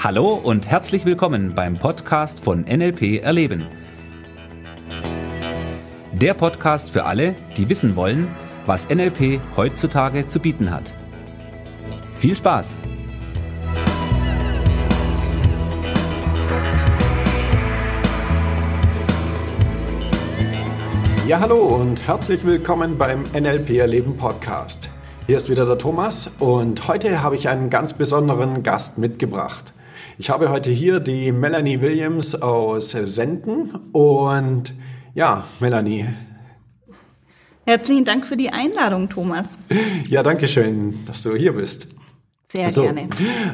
Hallo und herzlich willkommen beim Podcast von NLP Erleben. Der Podcast für alle, die wissen wollen, was NLP heutzutage zu bieten hat. Viel Spaß! Ja, hallo und herzlich willkommen beim NLP Erleben Podcast. Hier ist wieder der Thomas und heute habe ich einen ganz besonderen Gast mitgebracht. Ich habe heute hier die Melanie Williams aus Senden und ja, Melanie. Herzlichen Dank für die Einladung, Thomas. Ja, danke schön, dass du hier bist. Sehr so, gerne.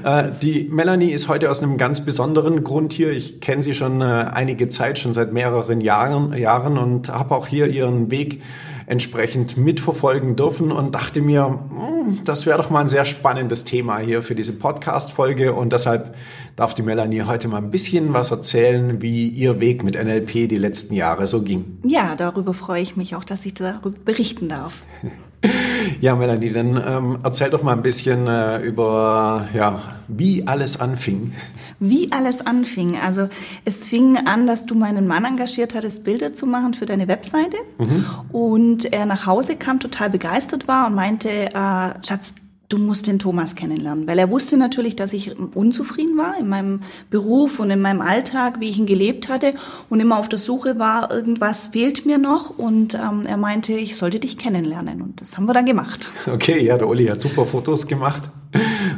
Äh, die Melanie ist heute aus einem ganz besonderen Grund hier. Ich kenne sie schon äh, einige Zeit, schon seit mehreren Jahren, Jahren und habe auch hier ihren Weg entsprechend mitverfolgen dürfen und dachte mir, hm, das wäre doch mal ein sehr spannendes Thema hier für diese Podcast-Folge und deshalb darf die Melanie heute mal ein bisschen was erzählen, wie ihr Weg mit NLP die letzten Jahre so ging. Ja, darüber freue ich mich auch, dass ich darüber berichten darf. Ja, Melanie, dann ähm, erzähl doch mal ein bisschen äh, über, ja, wie alles anfing. Wie alles anfing. Also es fing an, dass du meinen Mann engagiert hattest, Bilder zu machen für deine Webseite. Mhm. Und er nach Hause kam, total begeistert war und meinte, äh, Schatz, du musst den Thomas kennenlernen, weil er wusste natürlich, dass ich unzufrieden war in meinem Beruf und in meinem Alltag, wie ich ihn gelebt hatte und immer auf der Suche war, irgendwas fehlt mir noch und ähm, er meinte, ich sollte dich kennenlernen und das haben wir dann gemacht. Okay, ja, der Uli hat super Fotos gemacht,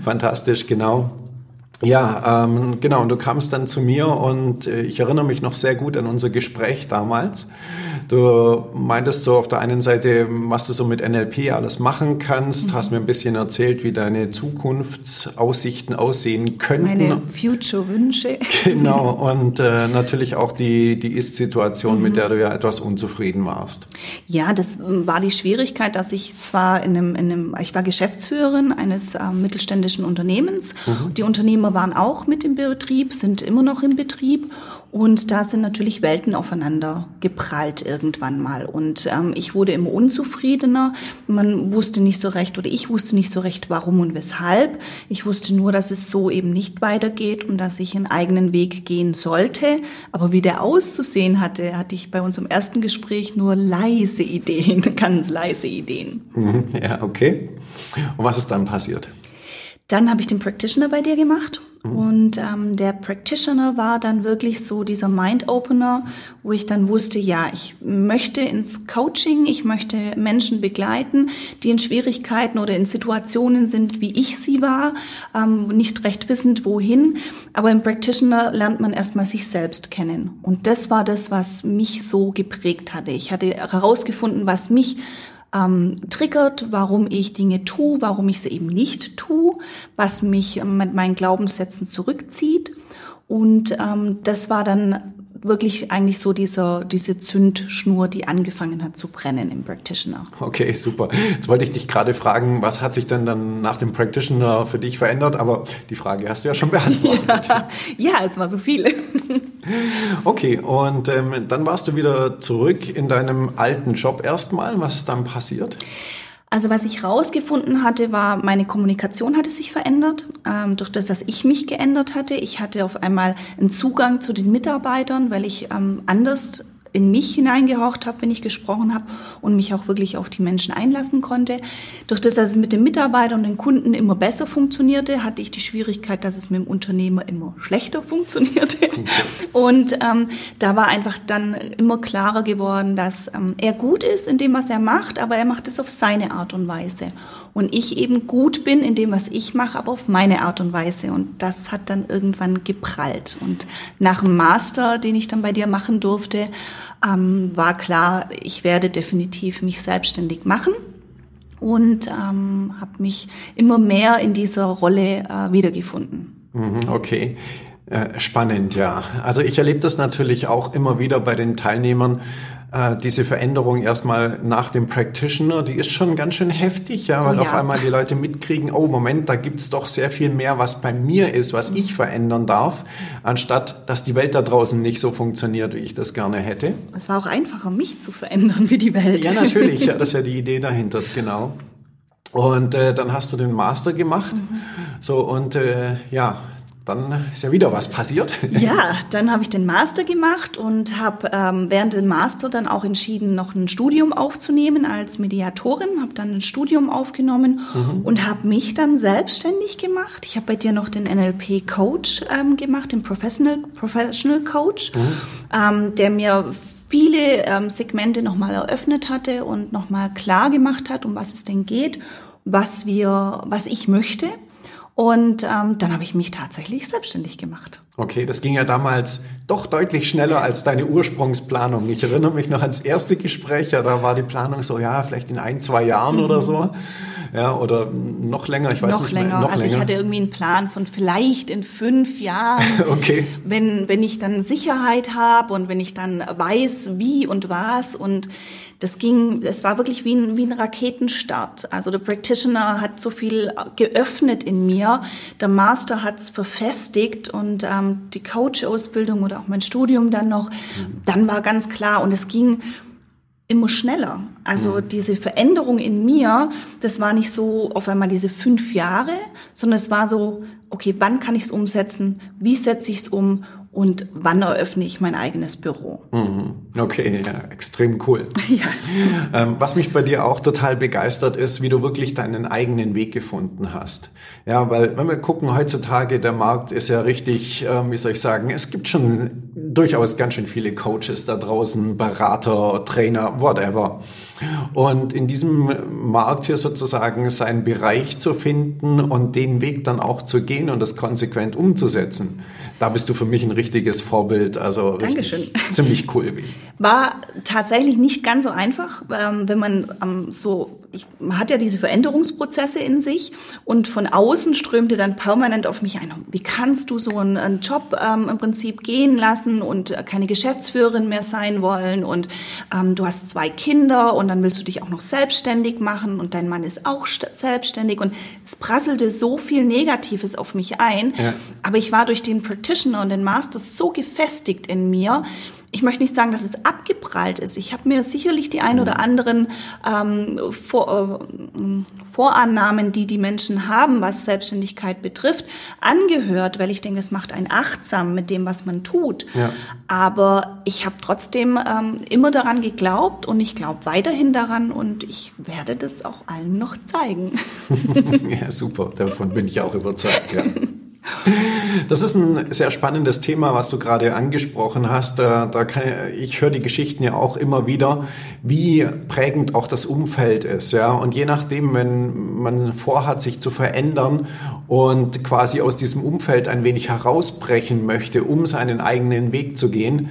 fantastisch, genau. Ja, ähm, genau. Und du kamst dann zu mir und äh, ich erinnere mich noch sehr gut an unser Gespräch damals. Du meintest so auf der einen Seite, was du so mit NLP alles machen kannst, mhm. hast mir ein bisschen erzählt, wie deine Zukunftsaussichten aussehen könnten. Meine Future-Wünsche. Genau. Und äh, natürlich auch die, die Ist-Situation, mhm. mit der du ja etwas unzufrieden warst. Ja, das ähm, war die Schwierigkeit, dass ich zwar in einem, in einem ich war Geschäftsführerin eines äh, mittelständischen Unternehmens. Mhm. Die Unternehmer Unternehmer waren auch mit im Betrieb, sind immer noch im Betrieb und da sind natürlich Welten aufeinander geprallt irgendwann mal. Und ähm, ich wurde immer unzufriedener. Man wusste nicht so recht oder ich wusste nicht so recht, warum und weshalb. Ich wusste nur, dass es so eben nicht weitergeht und dass ich einen eigenen Weg gehen sollte. Aber wie der auszusehen hatte, hatte ich bei unserem ersten Gespräch nur leise Ideen, ganz leise Ideen. Mhm, ja, okay. Und was ist dann passiert? Dann habe ich den Practitioner bei dir gemacht mhm. und ähm, der Practitioner war dann wirklich so dieser Mind-Opener, wo ich dann wusste, ja, ich möchte ins Coaching, ich möchte Menschen begleiten, die in Schwierigkeiten oder in Situationen sind, wie ich sie war, ähm, nicht recht wissend wohin. Aber im Practitioner lernt man erstmal sich selbst kennen. Und das war das, was mich so geprägt hatte. Ich hatte herausgefunden, was mich ähm, triggert, warum ich Dinge tue, warum ich sie eben nicht tue, was mich mit meinen Glaubenssätzen zurückzieht. Und ähm, das war dann wirklich eigentlich so dieser, diese Zündschnur, die angefangen hat zu brennen im Practitioner. Okay, super. Jetzt wollte ich dich gerade fragen, was hat sich denn dann nach dem Practitioner für dich verändert? Aber die Frage hast du ja schon beantwortet. ja, ja es war so viel. Okay, und ähm, dann warst du wieder zurück in deinem alten Job erstmal. Was ist dann passiert? Also was ich rausgefunden hatte, war, meine Kommunikation hatte sich verändert, ähm, durch das, dass ich mich geändert hatte. Ich hatte auf einmal einen Zugang zu den Mitarbeitern, weil ich ähm, anders in mich hineingehorcht habe, wenn ich gesprochen habe und mich auch wirklich auf die Menschen einlassen konnte. Durch das, dass es mit den Mitarbeitern und den Kunden immer besser funktionierte, hatte ich die Schwierigkeit, dass es mit dem Unternehmer immer schlechter funktionierte. Und ähm, da war einfach dann immer klarer geworden, dass ähm, er gut ist in dem, was er macht, aber er macht es auf seine Art und Weise. Und ich eben gut bin in dem, was ich mache, aber auf meine Art und Weise. Und das hat dann irgendwann geprallt. Und nach dem Master, den ich dann bei dir machen durfte, ähm, war klar, ich werde definitiv mich selbstständig machen und ähm, habe mich immer mehr in dieser Rolle äh, wiedergefunden. Mhm, okay. Äh, spannend, ja. Also ich erlebe das natürlich auch immer wieder bei den Teilnehmern, äh, diese Veränderung erstmal nach dem Practitioner, die ist schon ganz schön heftig, ja, weil ja. auf einmal die Leute mitkriegen, oh Moment, da gibt's doch sehr viel mehr, was bei mir ist, was ich verändern darf, anstatt dass die Welt da draußen nicht so funktioniert, wie ich das gerne hätte. Es war auch einfacher, mich zu verändern wie die Welt. Ja, natürlich, ja, das ist ja die Idee dahinter, genau. Und äh, dann hast du den Master gemacht. Mhm. So, und äh, ja, dann ist ja wieder was passiert. Ja, dann habe ich den Master gemacht und habe ähm, während dem Master dann auch entschieden, noch ein Studium aufzunehmen als Mediatorin. Habe dann ein Studium aufgenommen mhm. und habe mich dann selbstständig gemacht. Ich habe bei dir noch den NLP Coach ähm, gemacht, den Professional, Professional Coach, mhm. ähm, der mir viele ähm, Segmente nochmal eröffnet hatte und nochmal klar gemacht hat, um was es denn geht, was wir, was ich möchte. Und ähm, dann habe ich mich tatsächlich selbstständig gemacht. Okay, das ging ja damals doch deutlich schneller als deine Ursprungsplanung. Ich erinnere mich noch ans erste Gespräch, ja, da war die Planung so, ja, vielleicht in ein, zwei Jahren mhm. oder so. Ja, oder noch länger, ich weiß noch nicht länger. mehr. Noch also länger. ich hatte irgendwie einen Plan von vielleicht in fünf Jahren, okay. wenn, wenn ich dann Sicherheit habe und wenn ich dann weiß, wie und was und das ging, es war wirklich wie ein, wie ein Raketenstart. Also der Practitioner hat so viel geöffnet in mir, der Master hat es verfestigt und ähm, die Coach-Ausbildung oder auch mein Studium dann noch, mhm. dann war ganz klar und es ging immer schneller. Also mhm. diese Veränderung in mir, das war nicht so auf einmal diese fünf Jahre, sondern es war so, okay, wann kann ich es umsetzen? Wie setze ich es um? Und wann eröffne ich mein eigenes Büro. Mhm. Okay, ja, extrem cool. Ja. Ähm, was mich bei dir auch total begeistert ist, wie du wirklich deinen eigenen Weg gefunden hast. Ja, weil wenn wir gucken, heutzutage der Markt ist ja richtig, ähm, wie soll ich sagen, es gibt schon durchaus ganz schön viele Coaches da draußen, Berater, Trainer, whatever. Und in diesem Markt hier sozusagen seinen Bereich zu finden und den Weg dann auch zu gehen und das konsequent umzusetzen da bist du für mich ein richtiges Vorbild. Also Dankeschön. ziemlich cool. War tatsächlich nicht ganz so einfach, ähm, wenn man ähm, so, man hat ja diese Veränderungsprozesse in sich und von außen strömte dann permanent auf mich ein. Wie kannst du so einen, Job ähm, im Prinzip gehen lassen und keine Geschäftsführerin mehr sein wollen und du hast zwei Kinder und dann willst du dich auch noch selbstständig machen und dein Mann ist auch selbstständig und es prasselte so viel Negatives auf mich ein. Ja. Aber ich war durch den Practitioner und den Masters so gefestigt in mir. Ich möchte nicht sagen, dass es abgeprallt ist. Ich habe mir sicherlich die ein oder mhm. anderen ähm, Vor, äh, Vorannahmen, die die Menschen haben, was Selbstständigkeit betrifft, angehört, weil ich denke, es macht einen achtsam mit dem, was man tut. Ja. Aber ich habe trotzdem ähm, immer daran geglaubt und ich glaube weiterhin daran und ich werde das auch allen noch zeigen. ja, super. Davon bin ich auch überzeugt. Ja. Das ist ein sehr spannendes Thema, was du gerade angesprochen hast. Da, da kann, ich höre die Geschichten ja auch immer wieder, wie prägend auch das Umfeld ist. Ja? Und je nachdem, wenn man vorhat, sich zu verändern und quasi aus diesem Umfeld ein wenig herausbrechen möchte, um seinen eigenen Weg zu gehen,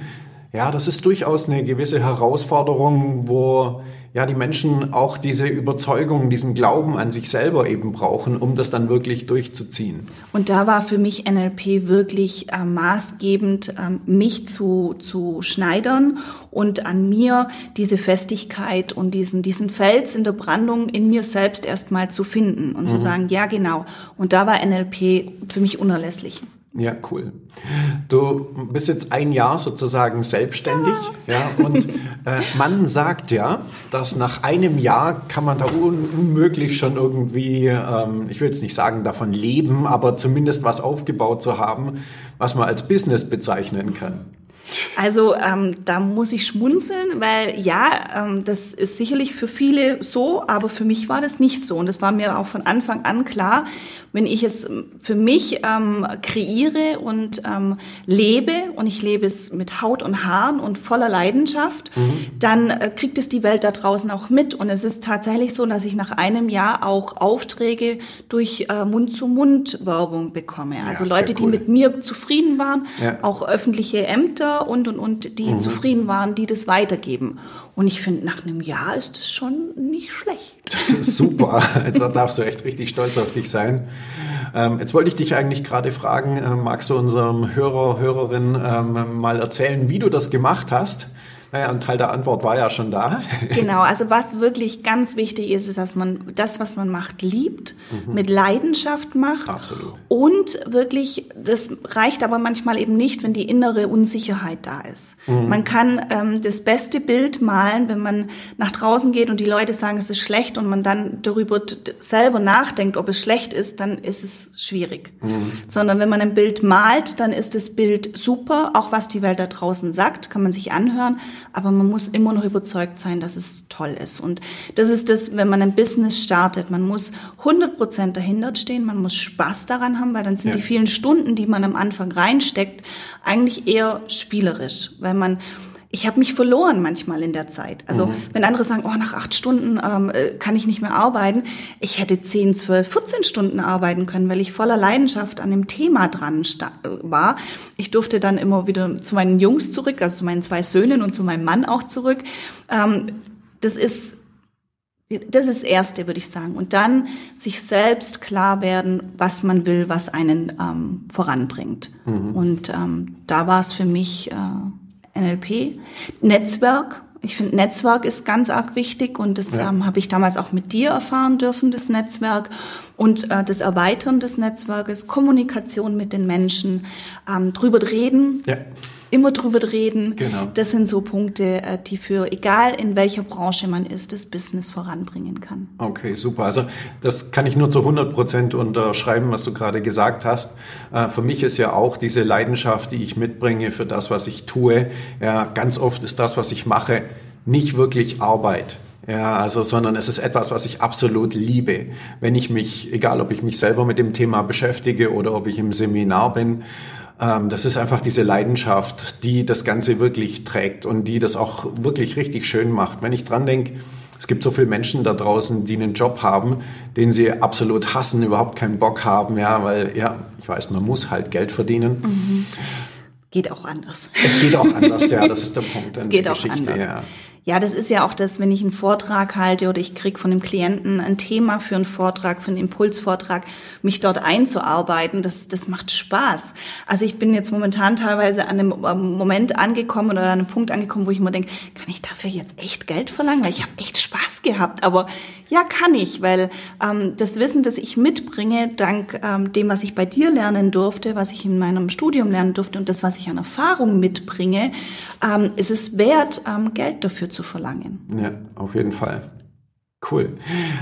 ja, das ist durchaus eine gewisse Herausforderung, wo ja, die Menschen auch diese Überzeugung, diesen Glauben an sich selber eben brauchen, um das dann wirklich durchzuziehen. Und da war für mich NLP wirklich äh, maßgebend, äh, mich zu, zu schneidern und an mir diese Festigkeit und diesen, diesen Fels in der Brandung in mir selbst erstmal zu finden und mhm. zu sagen, ja, genau. Und da war NLP für mich unerlässlich. Ja, cool. Du bist jetzt ein Jahr sozusagen selbstständig, ja, und äh, man sagt ja, dass nach einem Jahr kann man da un unmöglich schon irgendwie, ähm, ich will jetzt nicht sagen davon leben, aber zumindest was aufgebaut zu haben, was man als Business bezeichnen kann. Also ähm, da muss ich schmunzeln, weil ja, ähm, das ist sicherlich für viele so, aber für mich war das nicht so. Und das war mir auch von Anfang an klar, wenn ich es für mich ähm, kreiere und ähm, lebe, und ich lebe es mit Haut und Haaren und voller Leidenschaft, mhm. dann äh, kriegt es die Welt da draußen auch mit. Und es ist tatsächlich so, dass ich nach einem Jahr auch Aufträge durch äh, Mund-zu-Mund-Werbung bekomme. Also ja, Leute, cool. die mit mir zufrieden waren, ja. auch öffentliche Ämter und, und, und, die mhm. zufrieden waren, die das weitergeben. Und ich finde, nach einem Jahr ist das schon nicht schlecht. Das ist super. da darfst du echt richtig stolz auf dich sein. Ähm, jetzt wollte ich dich eigentlich gerade fragen, äh, magst du unserem Hörer, Hörerin ähm, mal erzählen, wie du das gemacht hast? Naja, ein Teil der Antwort war ja schon da. Genau, also was wirklich ganz wichtig ist, ist, dass man das, was man macht, liebt, mhm. mit Leidenschaft macht. Absolut. Und wirklich, das reicht aber manchmal eben nicht, wenn die innere Unsicherheit da ist. Mhm. Man kann ähm, das beste Bild malen, wenn man nach draußen geht und die Leute sagen, es ist schlecht und man dann darüber selber nachdenkt, ob es schlecht ist, dann ist es schwierig. Mhm. Sondern wenn man ein Bild malt, dann ist das Bild super, auch was die Welt da draußen sagt, kann man sich anhören aber man muss immer noch überzeugt sein, dass es toll ist. Und das ist das, wenn man ein Business startet. Man muss 100 Prozent dahinter stehen, man muss Spaß daran haben, weil dann sind ja. die vielen Stunden, die man am Anfang reinsteckt, eigentlich eher spielerisch, weil man ich habe mich verloren manchmal in der Zeit. Also mhm. wenn andere sagen, oh, nach acht Stunden ähm, äh, kann ich nicht mehr arbeiten, ich hätte zehn, zwölf, 14 Stunden arbeiten können, weil ich voller Leidenschaft an dem Thema dran war. Ich durfte dann immer wieder zu meinen Jungs zurück, also zu meinen zwei Söhnen und zu meinem Mann auch zurück. Ähm, das ist das ist das Erste, würde ich sagen. Und dann sich selbst klar werden, was man will, was einen ähm, voranbringt. Mhm. Und ähm, da war es für mich äh, NLP. Netzwerk. Ich finde, Netzwerk ist ganz arg wichtig und das ja. ähm, habe ich damals auch mit dir erfahren dürfen, das Netzwerk und äh, das Erweitern des Netzwerkes, Kommunikation mit den Menschen, ähm, drüber reden. Ja immer drüber reden. Genau. Das sind so Punkte, äh, die für, egal in welcher Branche man ist, das Business voranbringen kann. Okay, super. Also das kann ich nur zu 100 Prozent unterschreiben, was du gerade gesagt hast. Äh, für mich ist ja auch diese Leidenschaft, die ich mitbringe für das, was ich tue. Ja, ganz oft ist das, was ich mache, nicht wirklich Arbeit. Ja, also, sondern es ist etwas, was ich absolut liebe. Wenn ich mich, egal ob ich mich selber mit dem Thema beschäftige oder ob ich im Seminar bin, das ist einfach diese Leidenschaft, die das Ganze wirklich trägt und die das auch wirklich richtig schön macht. Wenn ich dran denke, es gibt so viele Menschen da draußen, die einen Job haben, den sie absolut hassen, überhaupt keinen Bock haben, ja, weil, ja, ich weiß, man muss halt Geld verdienen. Mhm. Geht auch anders. Es geht auch anders, ja, das ist der Punkt. Es geht auch Geschichte, anders. Ja. Ja, das ist ja auch das, wenn ich einen Vortrag halte oder ich krieg von dem Klienten ein Thema für einen Vortrag, für einen Impulsvortrag, mich dort einzuarbeiten, das, das macht Spaß. Also ich bin jetzt momentan teilweise an einem ähm, Moment angekommen oder an einem Punkt angekommen, wo ich mir denke, kann ich dafür jetzt echt Geld verlangen? Weil ich habe echt Spaß gehabt. Aber ja, kann ich, weil ähm, das Wissen, das ich mitbringe, dank ähm, dem, was ich bei dir lernen durfte, was ich in meinem Studium lernen durfte und das, was ich an Erfahrung mitbringe, ähm, ist es wert, ähm, Geld dafür zu verlangen. Ja, auf jeden Fall. Cool.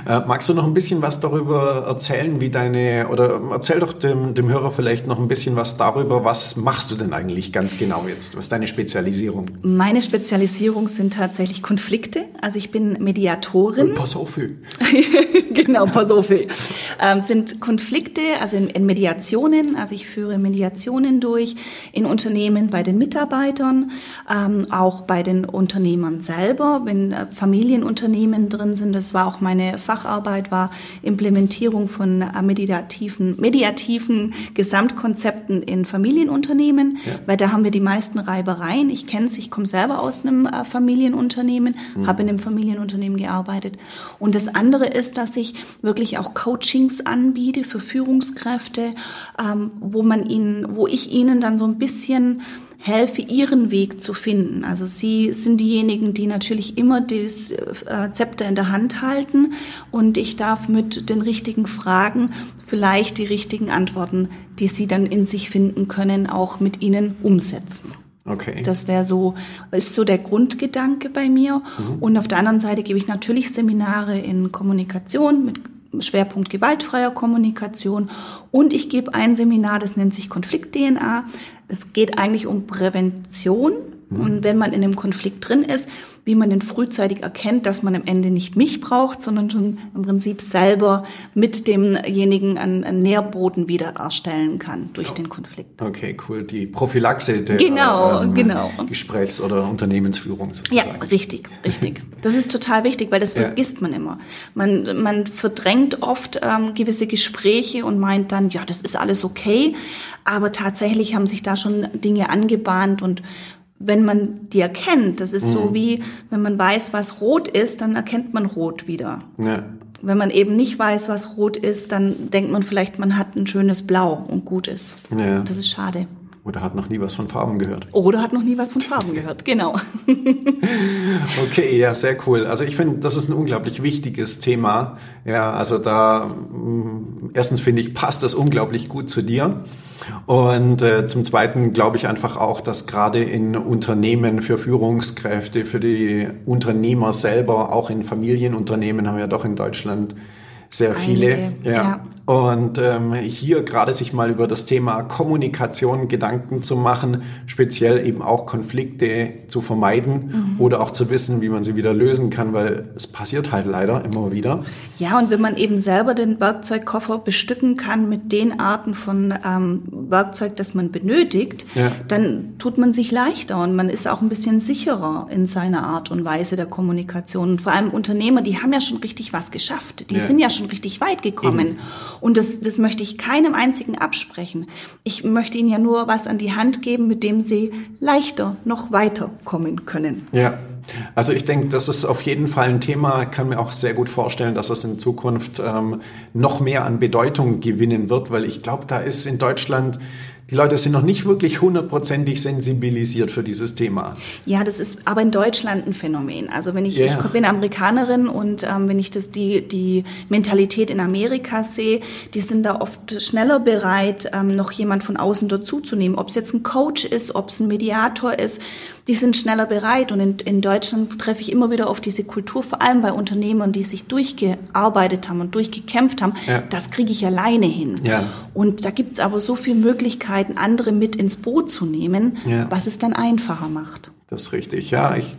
Äh, magst du noch ein bisschen was darüber erzählen, wie deine, oder erzähl doch dem, dem Hörer vielleicht noch ein bisschen was darüber, was machst du denn eigentlich ganz genau jetzt? Was ist deine Spezialisierung? Meine Spezialisierung sind tatsächlich Konflikte. Also ich bin Mediatorin. Und pass auf. genau, pass auf. Ähm, sind Konflikte, also in, in Mediationen. Also ich führe Mediationen durch in Unternehmen bei den Mitarbeitern, ähm, auch bei den Unternehmern selber, wenn äh, Familienunternehmen drin sind. Das war auch meine Facharbeit, war Implementierung von meditativen, mediativen Gesamtkonzepten in Familienunternehmen, ja. weil da haben wir die meisten Reibereien. Ich kenne es, ich komme selber aus einem äh, Familienunternehmen, mhm. habe in einem Familienunternehmen gearbeitet. Und das andere ist, dass ich wirklich auch Coachings anbiete für Führungskräfte, ähm, wo man ihnen, wo ich ihnen dann so ein bisschen helfe, ihren Weg zu finden. Also sie sind diejenigen, die natürlich immer das äh, Zepter in der Hand halten und ich darf mit den richtigen Fragen vielleicht die richtigen Antworten, die sie dann in sich finden können, auch mit ihnen umsetzen. Okay. Das wäre so, ist so der Grundgedanke bei mir. Mhm. Und auf der anderen Seite gebe ich natürlich Seminare in Kommunikation mit Schwerpunkt gewaltfreier Kommunikation. Und ich gebe ein Seminar, das nennt sich Konflikt-DNA. Es geht eigentlich um Prävention. Mhm. Und wenn man in einem Konflikt drin ist, wie man denn frühzeitig erkennt, dass man am Ende nicht mich braucht, sondern schon im Prinzip selber mit demjenigen einen, Nährboden wieder erstellen kann durch den Konflikt. Okay, cool. Die Prophylaxe der genau, ähm, genau. Gesprächs- oder Unternehmensführung sozusagen. Ja, richtig, richtig. Das ist total wichtig, weil das ja. vergisst man immer. Man, man verdrängt oft ähm, gewisse Gespräche und meint dann, ja, das ist alles okay. Aber tatsächlich haben sich da schon Dinge angebahnt und wenn man die erkennt, das ist mhm. so wie, wenn man weiß, was rot ist, dann erkennt man rot wieder. Ja. Wenn man eben nicht weiß, was rot ist, dann denkt man vielleicht, man hat ein schönes Blau und gut ist. Ja. Das ist schade. Oder hat noch nie was von Farben gehört. Oder hat noch nie was von Farben gehört, genau. okay, ja, sehr cool. Also ich finde, das ist ein unglaublich wichtiges Thema. Ja, also da mm, erstens finde ich, passt das unglaublich gut zu dir. Und äh, zum Zweiten glaube ich einfach auch, dass gerade in Unternehmen für Führungskräfte, für die Unternehmer selber, auch in Familienunternehmen haben wir ja doch in Deutschland sehr viele. Einige, ja. ja. Und ähm, hier gerade sich mal über das Thema Kommunikation Gedanken zu machen, speziell eben auch Konflikte zu vermeiden mhm. oder auch zu wissen, wie man sie wieder lösen kann, weil es passiert halt leider immer wieder. Ja, und wenn man eben selber den Werkzeugkoffer bestücken kann mit den Arten von ähm, Werkzeug, das man benötigt, ja. dann tut man sich leichter und man ist auch ein bisschen sicherer in seiner Art und Weise der Kommunikation. Und vor allem Unternehmer, die haben ja schon richtig was geschafft. Die ja. sind ja schon richtig weit gekommen. Eben. Und das, das möchte ich keinem einzigen absprechen. Ich möchte ihnen ja nur was an die Hand geben, mit dem sie leichter noch weiterkommen können. Ja. Also ich denke, das ist auf jeden Fall ein Thema. Ich kann mir auch sehr gut vorstellen, dass es in Zukunft ähm, noch mehr an Bedeutung gewinnen wird, weil ich glaube, da ist in Deutschland die Leute sind noch nicht wirklich hundertprozentig sensibilisiert für dieses Thema. Ja, das ist aber in Deutschland ein Phänomen. Also wenn ich, yeah. ich bin Amerikanerin und ähm, wenn ich das die die Mentalität in Amerika sehe, die sind da oft schneller bereit, ähm, noch jemand von außen dazuzunehmen. Ob es jetzt ein Coach ist, ob es ein Mediator ist, die sind schneller bereit. Und in, in Deutschland treffe ich immer wieder auf diese Kultur, vor allem bei Unternehmern, die sich durchgearbeitet haben und durchgekämpft haben. Ja. Das kriege ich alleine hin. Ja. Und da gibt es aber so viele Möglichkeiten, andere mit ins Boot zu nehmen, ja. was es dann einfacher macht. Das ist richtig. Ja, ich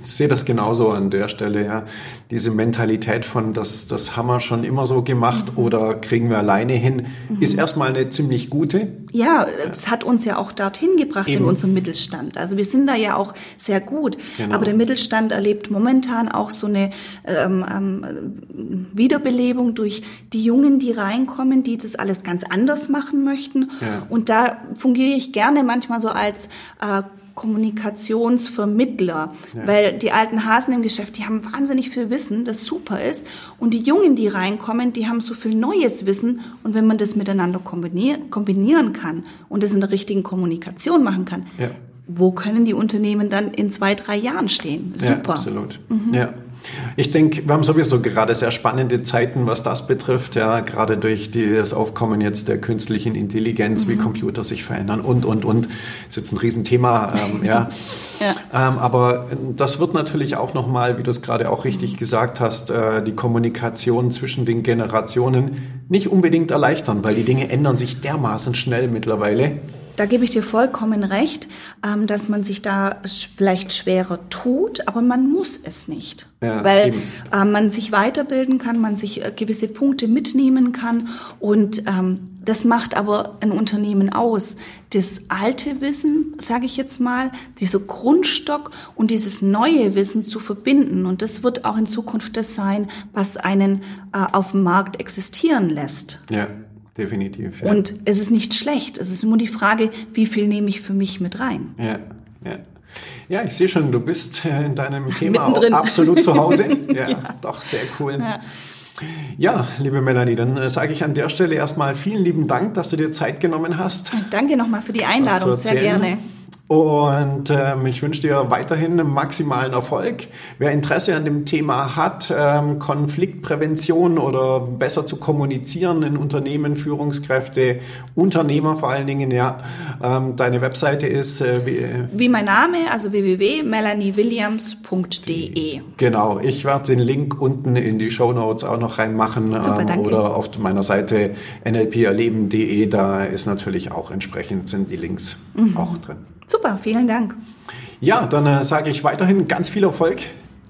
sehe das genauso an der Stelle. Ja, diese Mentalität von, das, das haben wir schon immer so gemacht mhm. oder kriegen wir alleine hin, mhm. ist erstmal eine ziemlich gute. Ja, es hat uns ja auch dorthin gebracht Eben. in unserem Mittelstand. Also wir sind da ja auch sehr gut. Genau. Aber der Mittelstand erlebt momentan auch so eine ähm, ähm, Wiederbelebung durch die Jungen, die reinkommen, die das alles ganz anders machen möchten. Ja. Und da fungiere ich gerne manchmal so als äh, Kommunikationsvermittler, ja. weil die alten Hasen im Geschäft, die haben wahnsinnig viel Wissen, das super ist. Und die Jungen, die reinkommen, die haben so viel neues Wissen. Und wenn man das miteinander kombinieren, kann und das in der richtigen Kommunikation machen kann, ja. wo können die Unternehmen dann in zwei, drei Jahren stehen? Super. Ja, absolut. Mhm. Ja. Ich denke, wir haben sowieso gerade sehr spannende Zeiten, was das betrifft, ja, gerade durch das Aufkommen jetzt der künstlichen Intelligenz, mhm. wie Computer sich verändern und, und, und. Das ist jetzt ein Riesenthema, ähm, ja. ja. Ähm, aber das wird natürlich auch nochmal, wie du es gerade auch richtig gesagt hast, äh, die Kommunikation zwischen den Generationen nicht unbedingt erleichtern, weil die Dinge ändern sich dermaßen schnell mittlerweile. Da gebe ich dir vollkommen recht, ähm, dass man sich da vielleicht schwerer tut, aber man muss es nicht. Ja, weil äh, man sich weiterbilden kann, man sich äh, gewisse Punkte mitnehmen kann und ähm, das macht aber ein Unternehmen aus. Das alte Wissen, sage ich jetzt mal, dieser Grundstock und dieses neue Wissen zu verbinden. Und das wird auch in Zukunft das sein, was einen äh, auf dem Markt existieren lässt. Ja definitiv. Ja. Und es ist nicht schlecht. Es ist nur die Frage, wie viel nehme ich für mich mit rein. Ja, ja. Ja, ich sehe schon, du bist äh, in deinem Thema auch absolut zu Hause. Ja, ja, doch, sehr cool. Ja. Ja, liebe Melanie, dann äh, sage ich an der Stelle erstmal vielen lieben Dank, dass du dir Zeit genommen hast. Danke nochmal für die Einladung, sehr gerne. Und ähm, ich wünsche dir weiterhin maximalen Erfolg. Wer Interesse an dem Thema hat, ähm, Konfliktprävention oder besser zu kommunizieren in Unternehmen, Führungskräfte, Unternehmer vor allen Dingen, ja, ähm, deine Webseite ist äh, wie, wie mein Name, also www.melaniewilliams.de. Genau, ich werde den Link unten in die Show Notes auch noch reinmachen Super, ähm, oder auf meiner Seite nlperleben.de. Da ist natürlich auch entsprechend sind die Links mhm. auch drin. Super, vielen Dank. Ja, dann äh, sage ich weiterhin ganz viel Erfolg,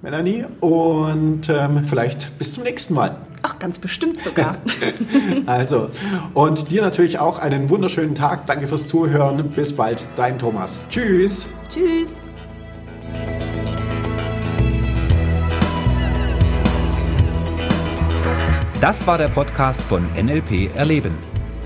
Melanie, und ähm, vielleicht bis zum nächsten Mal. Ach, ganz bestimmt sogar. also, und dir natürlich auch einen wunderschönen Tag. Danke fürs Zuhören. Bis bald, dein Thomas. Tschüss. Tschüss. Das war der Podcast von NLP Erleben.